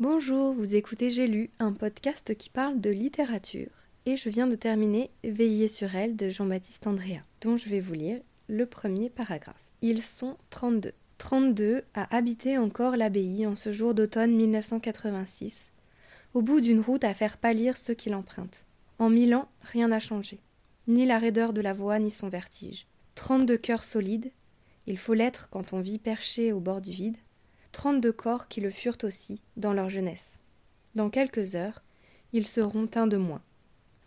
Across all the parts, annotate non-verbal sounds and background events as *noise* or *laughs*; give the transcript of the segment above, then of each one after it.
Bonjour, vous écoutez J'ai lu, un podcast qui parle de littérature. Et je viens de terminer Veiller sur elle de Jean-Baptiste Andrea, dont je vais vous lire le premier paragraphe. Ils sont 32. 32 à habiter encore l'abbaye en ce jour d'automne 1986, au bout d'une route à faire pâlir ceux qui l'empruntent. En mille ans, rien n'a changé, ni la raideur de la voix, ni son vertige. Trente-deux cœurs solides, il faut l'être quand on vit perché au bord du vide, trente-deux corps qui le furent aussi, dans leur jeunesse. Dans quelques heures, ils seront un de moins.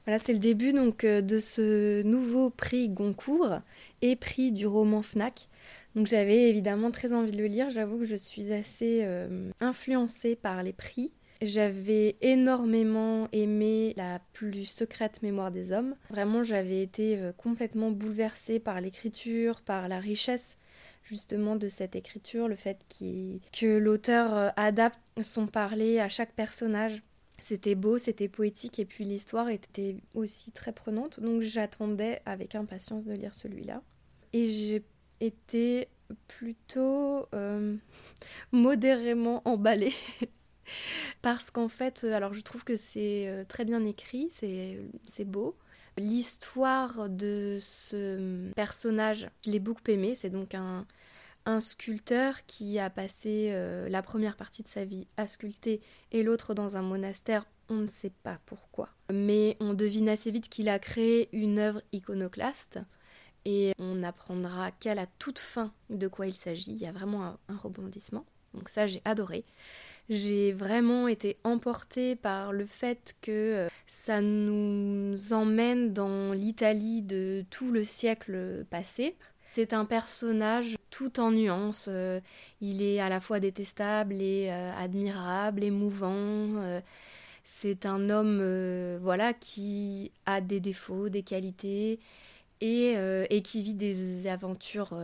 Voilà, c'est le début donc euh, de ce nouveau prix Goncourt et prix du roman Fnac. Donc j'avais évidemment très envie de le lire. J'avoue que je suis assez euh, influencée par les prix. J'avais énormément aimé La plus secrète mémoire des hommes. Vraiment, j'avais été euh, complètement bouleversée par l'écriture, par la richesse justement de cette écriture, le fait que l'auteur euh, adapte son parler à chaque personnage. C'était beau, c'était poétique et puis l'histoire était aussi très prenante. Donc j'attendais avec impatience de lire celui-là. Et j'ai été plutôt euh, *laughs* modérément emballée *laughs* Parce qu'en fait, euh, alors je trouve que c'est très bien écrit, c'est beau. L'histoire de ce personnage, je l'ai beaucoup aimé. C'est donc un, un, sculpteur qui a passé euh, la première partie de sa vie à sculpter et l'autre dans un monastère. On ne sait pas pourquoi. Mais on devine assez vite qu'il a créé une œuvre iconoclaste. Et on apprendra qu'à la toute fin de quoi il s'agit. Il y a vraiment un rebondissement. Donc ça, j'ai adoré. J'ai vraiment été emportée par le fait que euh, ça nous emmène dans l'Italie de tout le siècle passé. C'est un personnage tout en nuances. Euh, il est à la fois détestable et euh, admirable, émouvant. C'est un homme voilà qui a des défauts, des qualités et, et qui vit des aventures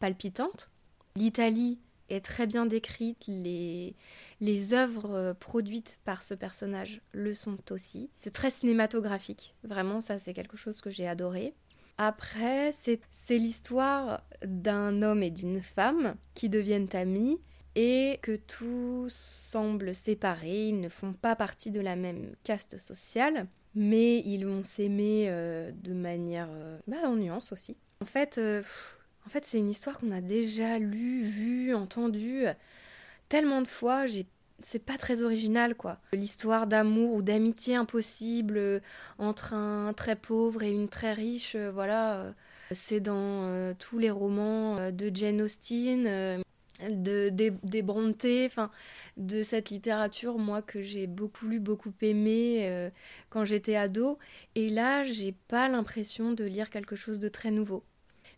palpitantes. L'Italie est très bien décrite, les, les œuvres euh, produites par ce personnage le sont aussi. C'est très cinématographique, vraiment, ça c'est quelque chose que j'ai adoré. Après, c'est l'histoire d'un homme et d'une femme qui deviennent amis et que tout semble séparé, ils ne font pas partie de la même caste sociale, mais ils vont s'aimer euh, de manière euh, bah, en nuance aussi. En fait, en fait c'est une histoire qu'on a déjà lue, vue, entendue tellement de fois, j'ai c'est pas très original quoi. L'histoire d'amour ou d'amitié impossible euh, entre un très pauvre et une très riche, euh, voilà, euh, c'est dans tous les romans de Jane Austen, de, des, des Brontë, enfin de cette littérature moi que j'ai beaucoup lu, beaucoup aimé quand j'étais ado. Et là, j'ai pas l'impression de lire quelque chose de très nouveau.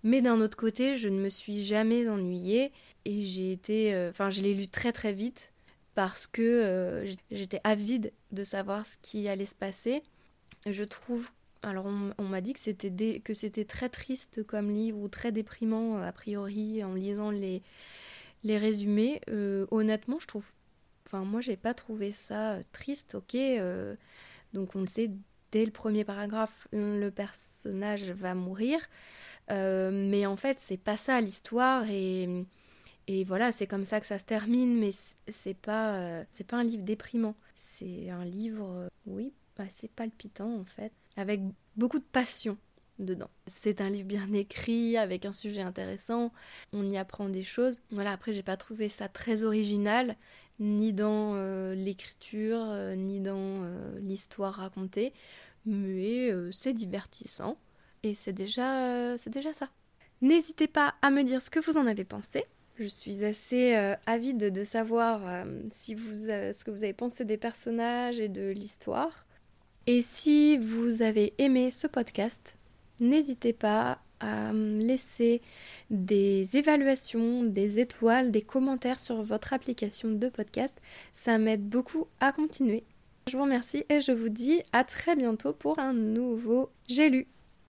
Mais d'un autre côté, je ne me suis jamais ennuyée et j'ai été, enfin, je l'ai lu très très vite parce que euh, j'étais avide de savoir ce qui allait se passer. Je trouve, alors on, m'a dit que c'était que c'était très triste comme livre ou très déprimant a priori en lisant les les résumés. Euh, honnêtement, je trouve, enfin moi j'ai pas trouvé ça triste. Ok, euh, donc on le sait dès le premier paragraphe, le personnage va mourir, mais en fait c'est pas ça l'histoire et et voilà, c'est comme ça que ça se termine, mais c'est pas, euh, c'est pas un livre déprimant. C'est un livre, euh, oui, assez palpitant en fait, avec beaucoup de passion dedans. C'est un livre bien écrit, avec un sujet intéressant, on y apprend des choses. Voilà, après j'ai pas trouvé ça très original, ni dans euh, l'écriture, ni dans l'histoire racontée, mais c'est divertissant, et c'est déjà, c'est déjà ça. N'hésitez pas à me dire ce que vous en avez pensé. Je suis assez euh, avide de savoir euh, euh, ce que vous avez pensé des personnages et de l'histoire. Et si vous avez aimé ce podcast, n'hésitez pas à laisser des évaluations, des étoiles, des commentaires sur votre application de podcast. Ça m'aide beaucoup à continuer. Je vous remercie et je vous dis à très bientôt pour un nouveau J'ai lu.